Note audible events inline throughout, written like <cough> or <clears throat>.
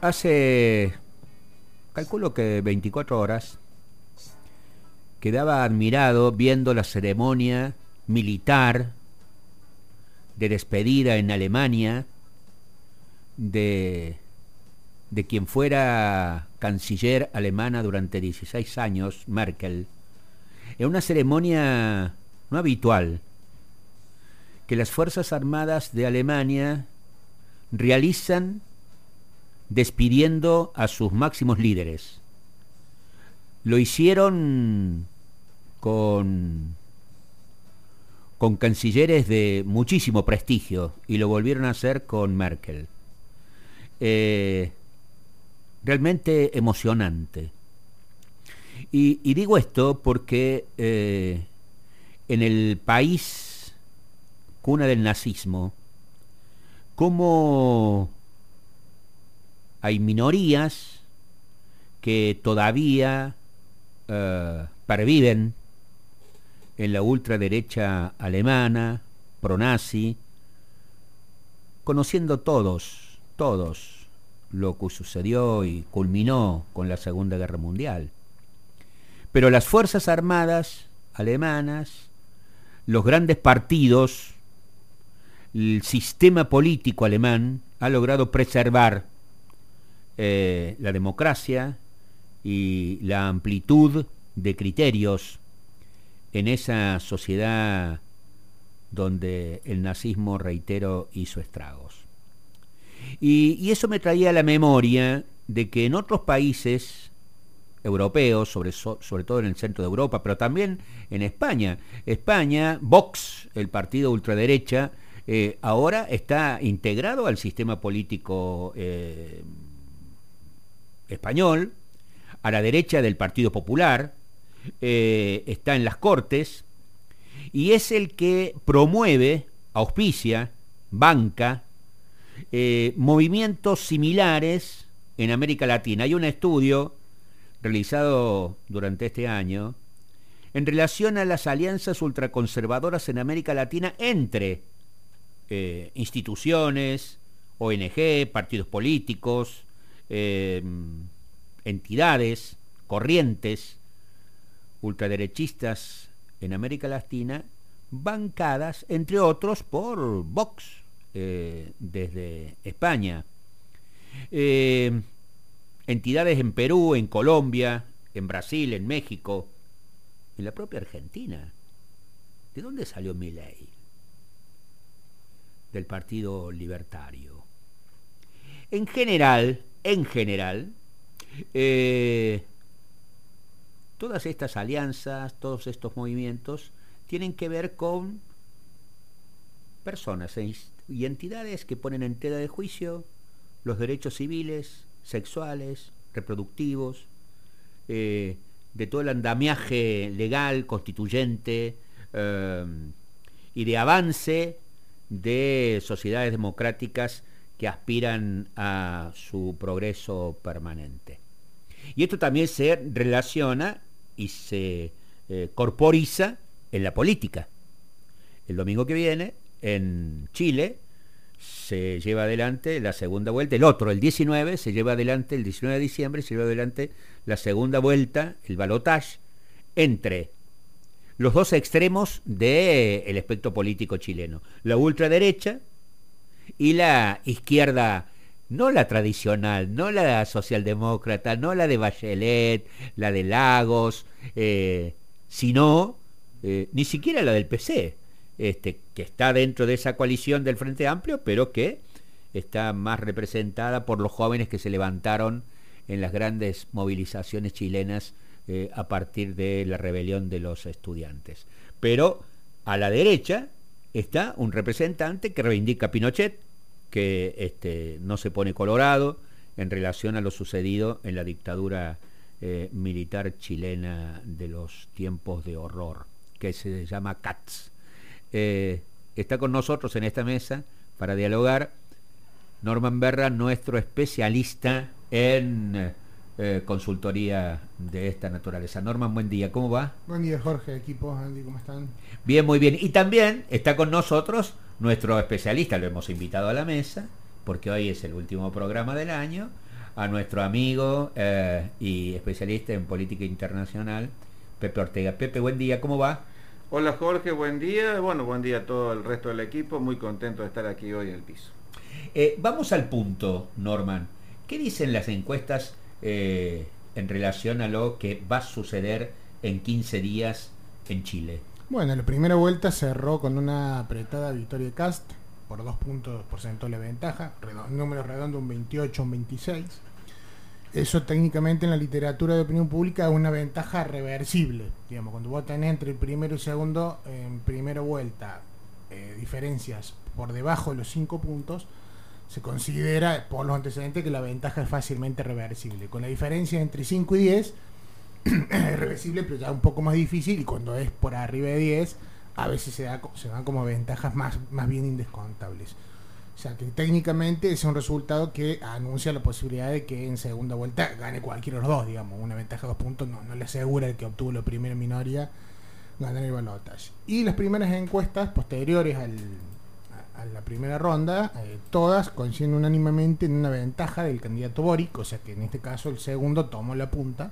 Hace, calculo que 24 horas, quedaba admirado viendo la ceremonia militar de despedida en Alemania de, de quien fuera canciller alemana durante 16 años, Merkel, en una ceremonia no habitual que las Fuerzas Armadas de Alemania realizan despidiendo a sus máximos líderes. Lo hicieron con, con cancilleres de muchísimo prestigio y lo volvieron a hacer con Merkel. Eh, realmente emocionante. Y, digo esto porque eh, en el país cuna del nazismo, como hay minorías que todavía eh, perviven en la ultraderecha alemana, pronazi, conociendo todos, todos lo que sucedió y culminó con la Segunda Guerra Mundial. Pero las Fuerzas Armadas alemanas, los grandes partidos, el sistema político alemán ha logrado preservar eh, la democracia y la amplitud de criterios en esa sociedad donde el nazismo, reitero, hizo estragos. Y, eso me traía a la memoria de que en otros países europeos, sobre, sobre todo en el centro de Europa, pero también en España, España, Vox, el partido ultraderecha, eh, ahora está integrado al sistema político eh, español, a la derecha del Partido Popular, eh, está en las Cortes, y es el que promueve, auspicia, banca, movimientos similares en América Latina. Hay un estudio realizado durante este año en relación a las alianzas ultraconservadoras en América Latina entre eh, instituciones, ONG, partidos políticos, Em, entidades, corrientes ultraderechistas en América Latina, bancadas, entre otros, por Vox eh, desde España. Entidades en Perú, en Colombia, en Brasil, en México, en la propia Argentina. ¿De dónde salió mi ley? Del Partido Libertario. En general, en general, eh, todas estas alianzas, todos estos movimientos tienen que ver con personas e y entidades que ponen en tela de juicio los derechos civiles, sexuales, reproductivos, eh, de todo el andamiaje legal, constituyente eh, y de avance de sociedades democráticas que aspiran a su progreso permanente. Y esto también se relaciona y se eh, corporiza en la política. El domingo que viene, en Chile, se lleva adelante la segunda vuelta, el otro, el 19, se lleva adelante, el 19 de diciembre, se lleva adelante la segunda vuelta, el balotage, entre los dos extremos del espectro político chileno. La ultraderecha, y la izquierda, no la tradicional, no la socialdemócrata, no la de Bachelet, la de Lagos, eh, sino eh, ni siquiera la del PC, este, que está dentro de esa coalición del Frente Amplio, pero que está más representada por los jóvenes que se levantaron en las grandes movilizaciones chilenas eh, a partir de la rebelión de los estudiantes. Pero a la derecha está un representante que reivindica Pinochet, que este, no se pone colorado en relación a lo sucedido en la dictadura eh, militar chilena de los tiempos de horror, que se llama CATS. Eh, está con nosotros en esta mesa para dialogar Norman Berra, nuestro especialista en eh, consultoría de esta naturaleza. Norman, buen día, ¿cómo va? Buen día, Jorge, equipo, Andy, ¿cómo están? Bien, muy bien. Y también está con nosotros nuestro especialista, lo hemos invitado a la mesa, porque hoy es el último programa del año, a nuestro amigo eh, y especialista en política internacional, Pepe Ortega. Pepe, buen día, ¿cómo va? Hola Jorge, buen día. Bueno, buen día a todo el resto del equipo. Muy contento de estar aquí hoy en el piso. Eh, vamos al punto, Norman. ¿Qué dicen las encuestas eh, en relación a lo que va a suceder en 15 días en Chile? Bueno, la primera vuelta cerró con una apretada victoria de Cast por dos puntos porcentuales de ventaja, número redondo un 28, un 26. Eso técnicamente en la literatura de opinión pública es una ventaja reversible. Digamos, cuando vos tenés entre el primero y segundo en primera vuelta eh, diferencias por debajo de los 5 puntos, se considera por los antecedentes que la ventaja es fácilmente reversible. Con la diferencia entre 5 y 10 <clears throat> es reversible, pero ya un poco más difícil y cuando es por arriba de 10, a veces se, da, se dan como ventajas más, más bien indescontables. O sea que técnicamente es un resultado que anuncia la posibilidad de que en segunda vuelta gane cualquiera de los dos, digamos. Una ventaja de dos puntos no, no le asegura el que obtuvo la primera minoría ganar el balotaje. Y las primeras encuestas posteriores al, a, la primera ronda, eh, todas coinciden unánimemente en una ventaja del candidato Boric, o sea que en este caso el segundo tomó la punta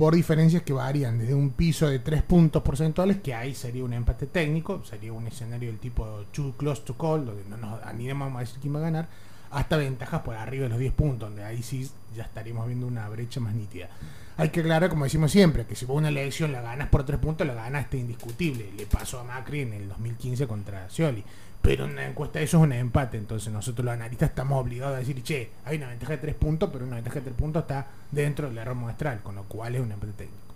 por diferencias que varían desde un piso de 3 puntos porcentuales, que ahí sería un empate técnico, sería un escenario del tipo too close to call, donde no nos animamos a decir quién va a ganar, hasta ventajas por arriba de los 10 puntos, donde ahí sí ya estaríamos viendo una brecha más nítida. Hay que aclarar, como decimos siempre, que si vos una elección la ganas por 3 puntos, la ganaste indiscutible. Le pasó a Macri en el 2015 contra Scioli. Pero una encuesta eso es un empate, entonces nosotros los analistas estamos obligados a decir, che, hay una ventaja de 3 puntos, pero una ventaja de 3 puntos está dentro del error muestral, con lo cual es un empate técnico.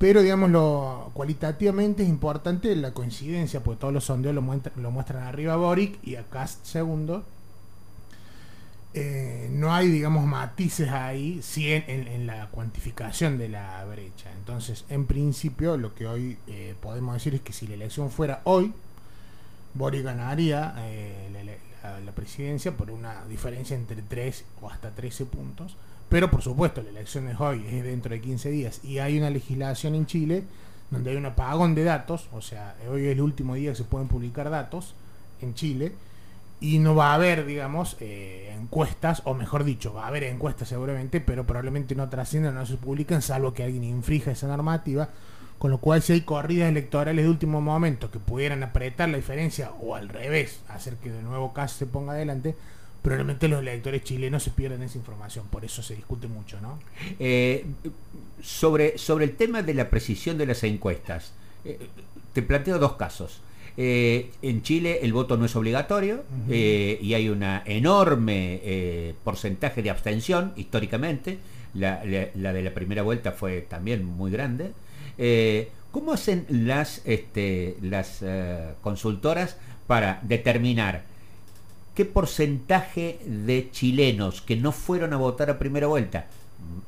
Pero, digamos, lo, cualitativamente es importante la coincidencia, porque todos los sondeos lo, muestran arriba Boric y a Cast segundo. Eh, no hay, digamos, matices ahí, en, la cuantificación de la brecha. Entonces, en principio, lo que hoy eh, podemos decir es que si la elección fuera hoy, Boric ganaría eh, la, presidencia por una diferencia entre 3 o hasta 13 puntos. Pero por supuesto, la elección es hoy, es dentro de 15 días. Y hay una legislación en Chile donde hay un apagón de datos. O sea, hoy es el último día que se pueden publicar datos en Chile. Y no va a haber, digamos, eh, encuestas, o mejor dicho, va a haber encuestas seguramente, pero probablemente no trasciendan, no se publican, salvo que alguien infrija esa normativa con lo cual, si hay corridas electorales de último momento que pudieran apretar la diferencia o al revés, hacer que de nuevo caso se ponga adelante, probablemente los electores chilenos se pierdan esa información. Por eso se discute mucho, ¿no? Eh, sobre, sobre el tema de la precisión de las encuestas, eh, te planteo dos casos. Eh, en Chile el voto no es obligatorio y hay un enorme porcentaje de abstención históricamente. la, de la primera vuelta fue también muy grande. Eh, ¿Cómo hacen las, este, eh, consultoras para determinar qué porcentaje de chilenos que no fueron a votar a primera vuelta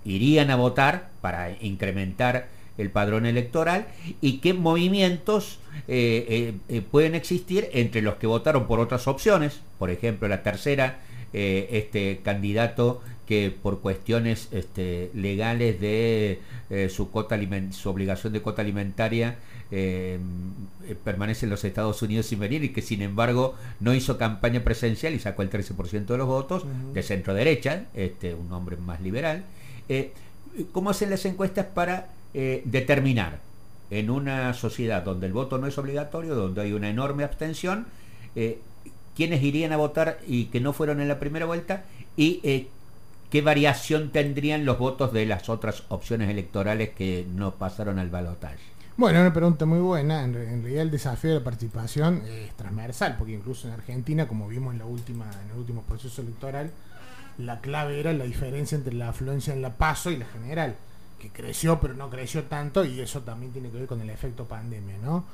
irían a votar para incrementar el padrón electoral y qué movimientos eh, pueden existir entre los que votaron por otras opciones, por ejemplo la tercera, este candidato que por cuestiones este, legales de eh, su, cuota su obligación de cuota alimentaria eh, eh, permanece en los Estados Unidos sin venir y que sin embargo no hizo campaña presencial y sacó el 13% de los votos, de centro derecha, este, un hombre más liberal. ¿Cómo hacen las encuestas para determinar en una sociedad donde el voto no es obligatorio, donde hay una enorme abstención, quiénes irían a votar y que no fueron en la primera vuelta y ¿qué variación tendrían los votos de las otras opciones electorales que no pasaron al balotaje? Bueno, una pregunta muy buena. En, realidad el desafío de la participación es transversal, porque incluso en Argentina, como vimos en la última, en el último proceso electoral, la clave era la diferencia entre la afluencia en la PASO y la general, que creció pero no creció tanto, y eso también tiene que ver con el efecto pandemia, ¿no?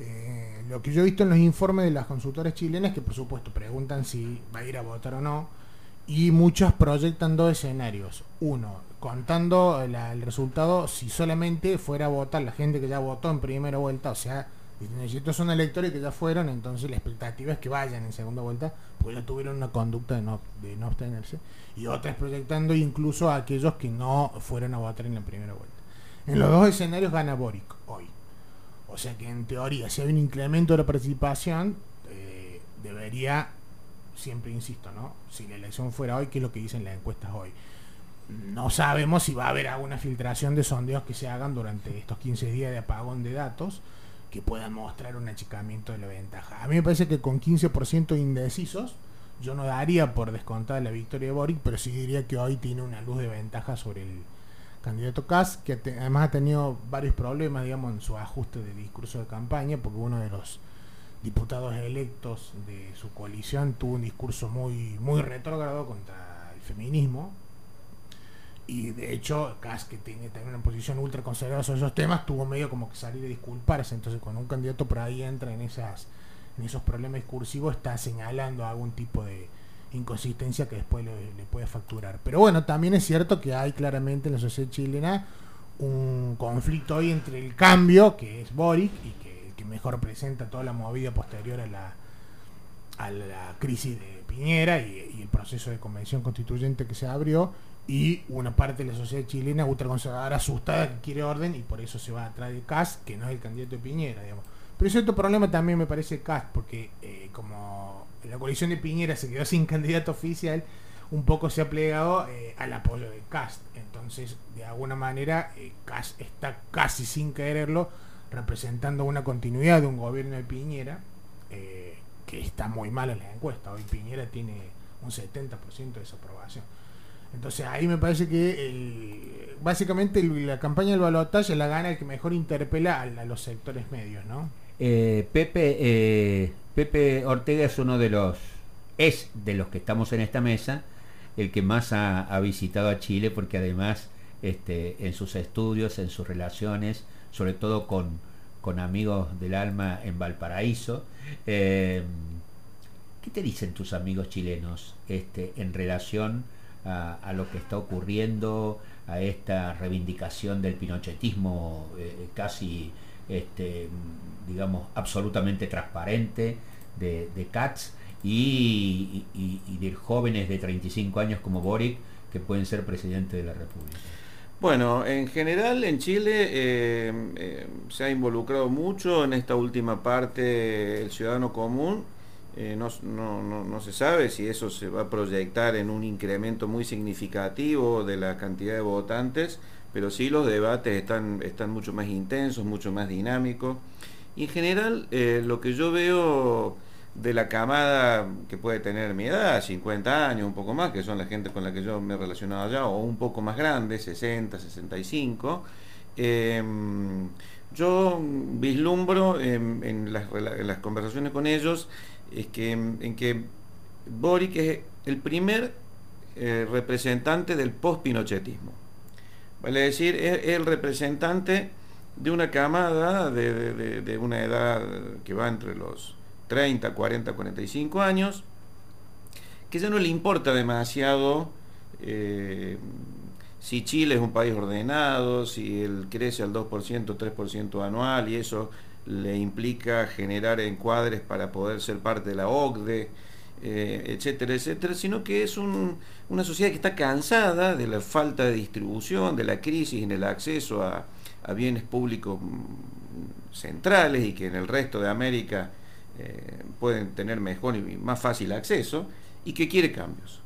Eh, lo que yo he visto en los informes de las consultoras chilenas, que por supuesto preguntan si va a ir a votar o no, y muchos proyectan dos escenarios. Uno, contando el resultado si solamente fuera a votar la gente que ya votó en primera vuelta, o sea, estos son electores que ya fueron, entonces la expectativa es que vayan en segunda vuelta, porque ya tuvieron una conducta de no, de no abstenerse, y otras proyectando incluso a aquellos que no fueron a votar en la primera vuelta. En los dos escenarios gana Boric hoy. O sea que en teoría, si hay un incremento de la participación, eh, debería, siempre insisto, ¿no? Si la elección fuera hoy, ¿qué es lo que dicen las encuestas hoy? No sabemos si va a haber alguna filtración de sondeos que se hagan durante estos 15 días de apagón de datos que puedan mostrar un achicamiento de la ventaja. A mí me parece que con 15% indecisos, yo no daría por descontada la victoria de Boric, pero sí diría que hoy tiene una luz de ventaja sobre el candidato Kass, que además ha tenido varios problemas, digamos, en su ajuste de discurso de campaña, porque uno de los diputados electos de su coalición tuvo un discurso muy, muy retrógrado contra el feminismo, y de hecho, Kass, que tiene también una posición ultra conservadora sobre esos temas, tuvo medio como que salir a disculparse. Entonces, cuando un candidato por ahí entra en, esas, en esos problemas discursivos, está señalando algún tipo de inconsistencia que después le, puede facturar. Pero bueno, también es cierto que hay claramente en la sociedad chilena un conflicto hoy entre el cambio, que es Boric, y que, que mejor presenta toda la movida posterior a la, a la crisis de Piñera y, el proceso de convención constituyente que se abrió, y una parte de la sociedad chilena ultraconservadora asustada que quiere orden y por eso se va atrás de Cast, que no es el candidato de Piñera, digamos. Pero cierto problema también me parece Cast, porque eh, como la coalición de Piñera se quedó sin candidato oficial, un poco se ha plegado eh, al apoyo de Cast. Entonces, de alguna manera, eh, está casi sin quererlo representando una continuidad de un gobierno de Piñera que está muy mal en las encuestas. Hoy Piñera tiene un 70% de desaprobación. Entonces ahí me parece que básicamente la campaña del balotaje la gana el que mejor interpela a, los sectores medios, ¿no? Eh, Pepe, eh, Pepe Ortega es uno de los, es de los que estamos en esta mesa, el que más ha, visitado a Chile porque además este, en sus estudios, en sus relaciones, sobre todo con, con amigos del alma en Valparaíso, eh, ¿qué te dicen tus amigos chilenos este, en relación a, lo que está ocurriendo, a esta reivindicación del pinochetismo eh, casi, este, digamos, absolutamente transparente de, de Katz y, de jóvenes de 35 años como Boric que pueden ser presidente de la República. Bueno, en general en Chile eh, eh, se ha involucrado mucho en esta última parte el ciudadano común eh, no, no, se sabe si eso se va a proyectar en un incremento muy significativo de la cantidad de votantes, pero sí los debates están, están mucho más intensos, mucho más dinámicos. Y en general lo que yo veo de la camada que puede tener mi edad, 50 años, un poco más, que son la gente con la que yo me he relacionado allá, o un poco más grande, 60, 65, em, yo vislumbro en, las, conversaciones con ellos es que, en que Boric es el primer eh, representante del post-pinochetismo. Vale decir, es, el representante de una camada de, una edad que va entre los 30, 40, 45 años, que ya no le importa demasiado eh, si Chile es un país ordenado, si él crece al 2%, 3% anual y eso le implica generar encuadres para poder ser parte de la OCDE, eh, etcétera, etcétera, sino que es una sociedad que está cansada de la falta de distribución, de la crisis en el acceso a, bienes públicos mm, centrales y que en el resto de América eh, pueden tener mejor y más fácil acceso y que quiere cambios.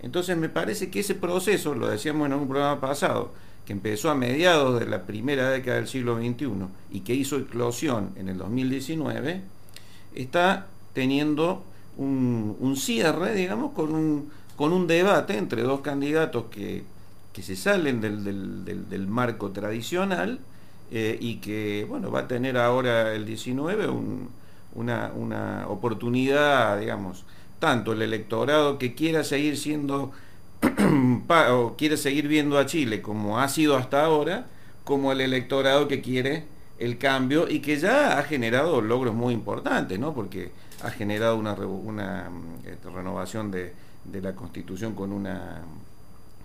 Entonces me parece que ese proceso, lo decíamos en un programa pasado, que empezó a mediados de la primera década del siglo XXI y que hizo eclosión en el 2019, está teniendo un, cierre, digamos, con un, con un debate entre dos candidatos que, se salen del, marco tradicional eh, y que, bueno, va a tener ahora el 19 una, una oportunidad, digamos, tanto el electorado que quiera seguir siendo <clears throat> o quiere seguir viendo a Chile como ha sido hasta ahora, como el electorado que quiere el cambio y que ya ha generado logros muy importantes, ¿no? porque ha generado una, una este, renovación de, la constitución con una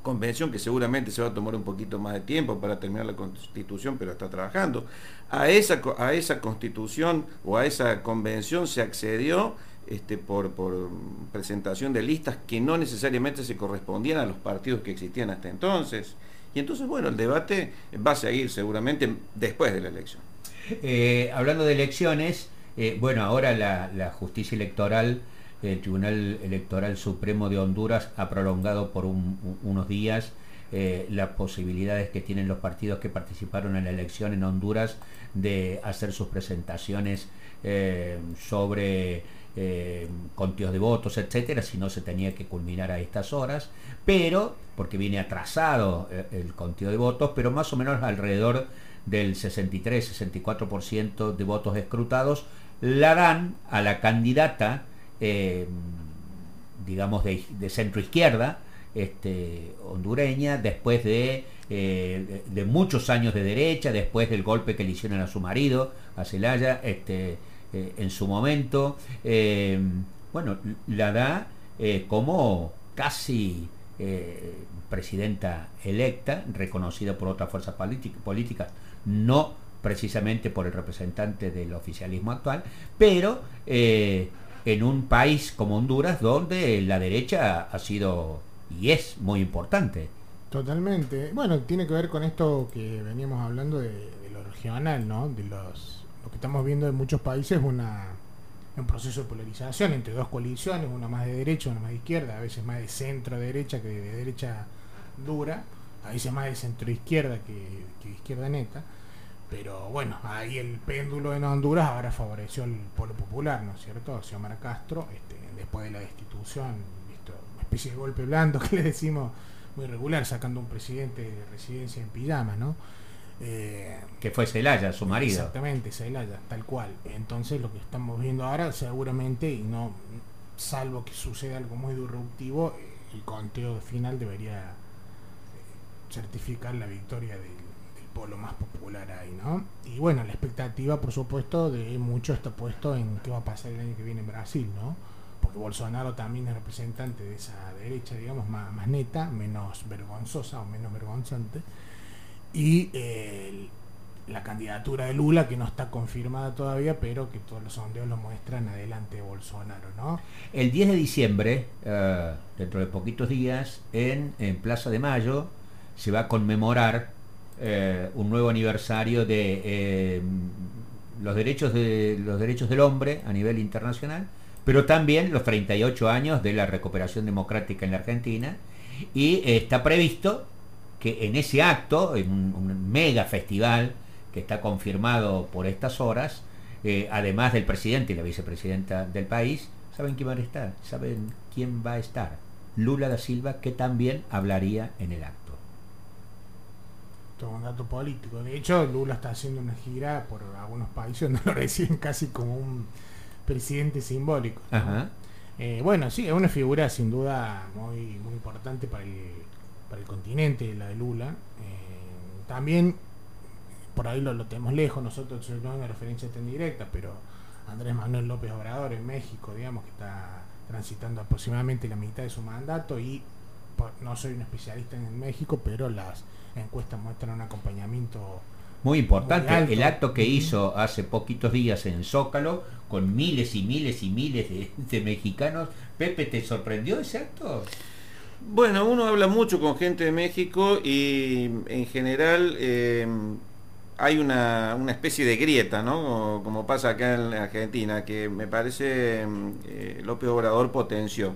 convención que seguramente se va a tomar un poquito más de tiempo para terminar la constitución, pero está trabajando. A esa, a esa constitución o a esa convención se accedió este, por, por presentación de listas que no necesariamente se correspondían a los partidos que existían hasta entonces. Y entonces, bueno, el debate va a seguir seguramente después de la elección. Eh, hablando de elecciones, eh, bueno, ahora la, justicia electoral, el Tribunal Electoral Supremo de Honduras ha prolongado por unos días eh, las posibilidades que tienen los partidos que participaron en la elección en Honduras de hacer sus presentaciones sobre eh, conteos de votos, etcétera, si no se tenía que culminar a estas horas, pero, porque viene atrasado el conteo de votos, pero más o menos alrededor del 63-64% de votos escrutados, la dan a la candidata, eh, digamos, de, centro izquierda, este, hondureña, después de, eh, de, muchos años de derecha, después del golpe que le hicieron a su marido, a Celaya, este, eh, en su momento, bueno, la da como casi presidenta electa, reconocida por otras fuerzas políticas no precisamente por el representante del oficialismo actual, pero eh, en un país como Honduras donde la derecha ha sido y es muy importante. Totalmente. Bueno, tiene que ver con esto que veníamos hablando de, lo regional, ¿no? De los lo que estamos viendo en muchos países una un proceso de polarización entre dos coaliciones, una más de derecha, una más de izquierda, a veces más de centro derecha que de derecha dura, a veces más de centro izquierda que, que izquierda neta pero bueno, ahí el péndulo en Honduras ahora favoreció al pueblo popular, ¿no es cierto? Xiomara Castro, este, después de la destitución, una especie de golpe blando <laughs> que le decimos muy regular, sacando un presidente de residencia en pijama, ¿no? Eh, que fue Celaya, su marido. Exactamente, Celaya, tal cual. Entonces lo que estamos viendo ahora, seguramente, y no, salvo que suceda algo muy disruptivo, el conteo final debería eh, certificar la victoria del lo más popular ahí, ¿no? Y bueno, la expectativa, por supuesto, de mucho está puesto en qué va a pasar el año que viene en Brasil, ¿no? Porque Bolsonaro también es representante de esa derecha, digamos, más, neta, menos vergonzosa o menos vergonzante. Y eh, la candidatura de Lula, que no está confirmada todavía, pero que todos los sondeos lo muestran adelante de Bolsonaro, ¿no? El 10 de diciembre, eh, dentro de poquitos días, en Plaza de Mayo, se va a conmemorar eh, un nuevo aniversario de eh, los, derechos de los derechos del hombre a nivel internacional, pero también los 38 años de la recuperación democrática en la Argentina. Y está previsto que en ese acto, en un, mega festival que está confirmado por estas horas, eh, además del presidente y la vicepresidenta del país, ¿saben quién va a estar? ¿Saben quién va a estar? Lula da Silva, que también hablaría en el acto todo un dato político. De hecho, Lula está haciendo una gira por algunos países donde lo reciben <laughs> casi como un presidente simbólico. Eh, bueno, sí, es una figura sin duda muy, muy importante para el, para el continente, la de Lula. Eh, también, por ahí lo, lo, tenemos lejos, nosotros no es una referencia tan directa, pero Andrés Manuel López Obrador en México, digamos, que está transitando aproximadamente la mitad de su mandato y no soy un especialista en México, pero las encuestas muestran un acompañamiento muy importante. el acto que hizo hace poquitos días en Zócalo, con miles y miles y miles de, mexicanos. Pepe, ¿te sorprendió ese acto? Bueno, uno habla mucho con gente de México y en general eh, hay una, especie de grieta, ¿no? Como, pasa acá en Argentina, que me parece eh, López Obrador potenció.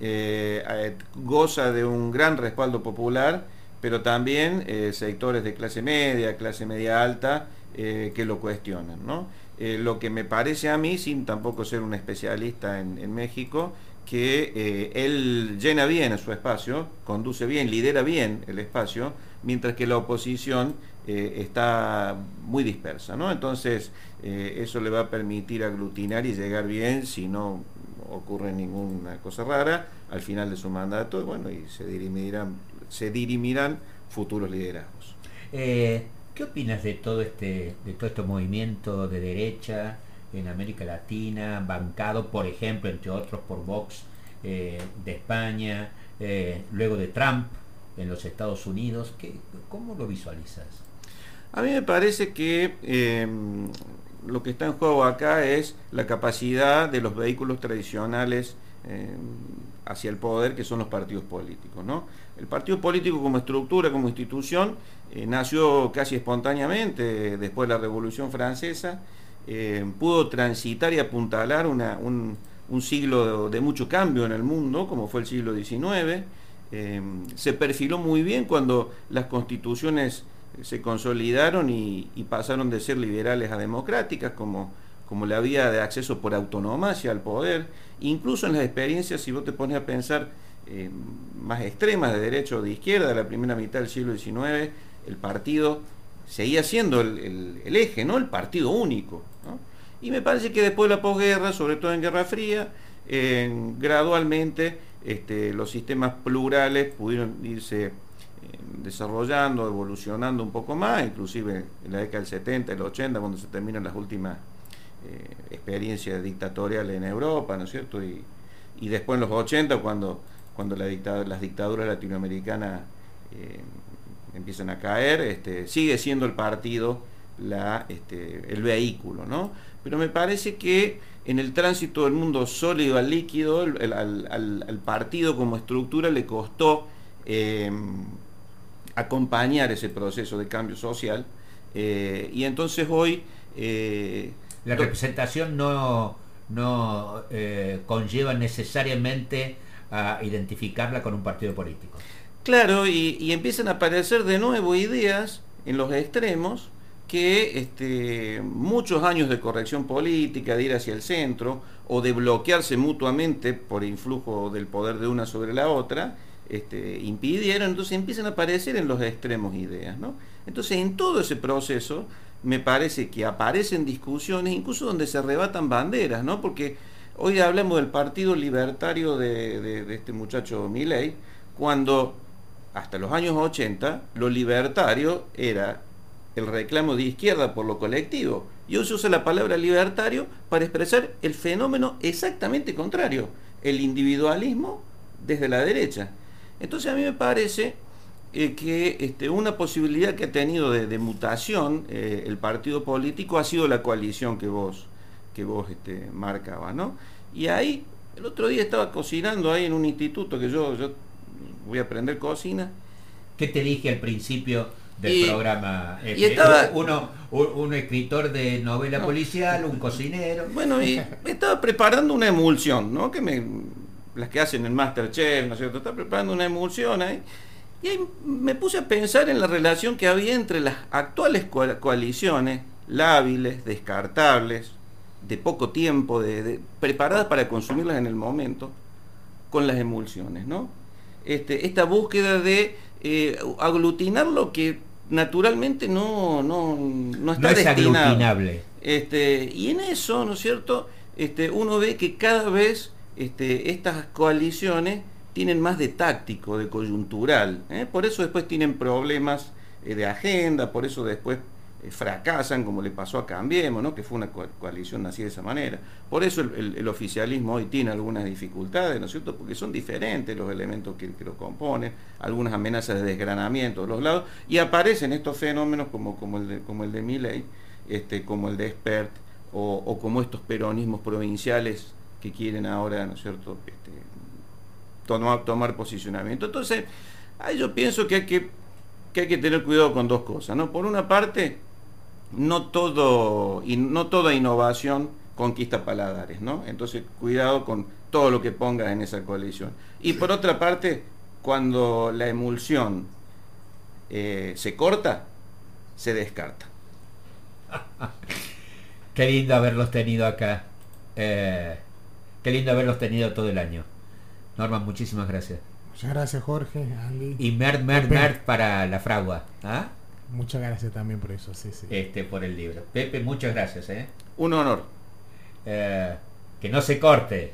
Eh, goza de un gran respaldo popular pero también eh, sectores de clase media, clase media alta, eh, que lo cuestionan. ¿no? Eh, lo que me parece a mí, sin tampoco ser un especialista en, México, que él llena bien su espacio, conduce bien, lidera bien el espacio, mientras que la oposición está muy dispersa. ¿no? Entonces, eso le va a permitir aglutinar y llegar bien si no ocurre ninguna cosa rara al final de su mandato, bueno, y se dirimirán se dirimirán futuros liderazgos. Eh, ¿Qué opinas de todo este, de todo este movimiento de derecha en América Latina, bancado, por ejemplo, entre otros, por Vox eh, de España, eh, luego de Trump, en los Estados Unidos. ¿Qué, ¿Cómo lo visualizas? A mí me parece que lo que está en juego acá es la capacidad de los vehículos tradicionales em, hacia el poder, que son los partidos políticos. ¿no? El partido político como estructura, como institución, eh, nació casi espontáneamente después de la Revolución Francesa, em, pudo transitar y apuntalar un, siglo de, mucho cambio en el mundo, como fue el siglo XIX, se perfiló muy bien cuando las constituciones se consolidaron y, pasaron de ser liberales a democráticas, como, como la vía de acceso por autonomía al poder. Incluso en las experiencias, si vos te pones a pensar eh, más extremas de derecha o de izquierda, de la primera mitad del siglo XIX, el partido seguía siendo el, eje, ¿no? el partido único. Y me parece que después de la posguerra, sobre todo en Guerra Fría, gradualmente este, los sistemas plurales pudieron irse desarrollando, evolucionando un poco más, inclusive en la década del 70, el 80, cuando se terminan las últimas eh, experiencias dictatoriales en Europa, ¿no es cierto? Y, después en los 80, cuando, cuando la las dictaduras latinoamericanas eh, empiezan a caer, este, sigue siendo el partido este, el vehículo, ¿no? Pero me parece que en el tránsito del mundo sólido al líquido, al, partido como estructura le costó eh, acompañar ese proceso de cambio social. Eh, y entonces hoy... Eh, la representación no, no eh, conlleva necesariamente a identificarla con un partido político. Claro, y, empiezan a aparecer de nuevo ideas en los extremos que este, muchos años de corrección política, de ir hacia el centro, o de bloquearse mutuamente por influjo del poder de una sobre la otra, este, impidieron, entonces empiezan a aparecer en los extremos ideas. ¿no? Entonces en todo ese proceso me parece que aparecen discusiones, incluso donde se arrebatan banderas, ¿no? porque hoy hablamos del partido libertario de, este muchacho Milley, cuando hasta los años 80 lo libertario era el reclamo de izquierda por lo colectivo. Y hoy se usa la palabra libertario para expresar el fenómeno exactamente contrario, el individualismo desde la derecha. Entonces a mí me parece eh, que este, una posibilidad que ha tenido de, mutación eh, el partido político ha sido la coalición que vos, que vos este, marcabas, ¿no? Y ahí, el otro día estaba cocinando ahí en un instituto que yo, yo voy a aprender cocina. ¿Qué te dije al principio del programa? y estaba, uno, un, escritor de novela policial, un cocinero. Bueno, y <laughs> estaba preparando una emulsión, ¿no? Que me las que hacen el Masterchef, ¿no es cierto? Está preparando una emulsión ahí. Y ahí me puse a pensar en la relación que había entre las actuales coaliciones, lábiles, descartables, de poco tiempo, de, preparadas para consumirlas en el momento, con las emulsiones, ¿no? Este, esta búsqueda de eh, aglutinar lo que naturalmente no, no, no está no Este, y en eso, ¿no es cierto? Este, uno ve que cada vez este, estas coaliciones tienen más de táctico, de coyuntural. ¿eh? Por eso después tienen problemas eh, de agenda, por eso después eh, fracasan, como le pasó a Cambiemos, que fue una coalición así de esa manera. Por eso el, oficialismo hoy tiene algunas dificultades, ¿no es cierto? Porque son diferentes los elementos que, lo componen, algunas amenazas de desgranamiento de los lados, y aparecen estos fenómenos como, como, el, de, como el de Milley, este, como el de Expert, o como estos peronismos provinciales que quieren ahora, ¿no es cierto?, este, tomar, posicionamiento. Entonces, ahí yo pienso que hay que, hay que tener cuidado con dos cosas, ¿no? Por una parte, no todo no toda innovación conquista paladares, ¿no? Entonces, cuidado con todo lo que pongas en esa coalición. Y por otra parte, cuando la emulsión eh, se corta, se descarta. <laughs> Qué lindo haberlos tenido acá. Eh, Qué lindo haberlos tenido todo el año. Norman, muchísimas gracias. Muchas gracias, Jorge, Andy. Y Mert, Mert, Mert para la fragua. ¿ah? Muchas gracias también por eso, sí, sí. Este, por el libro. Pepe, muchas gracias, ¿eh? Un honor. Eh, que no se corte.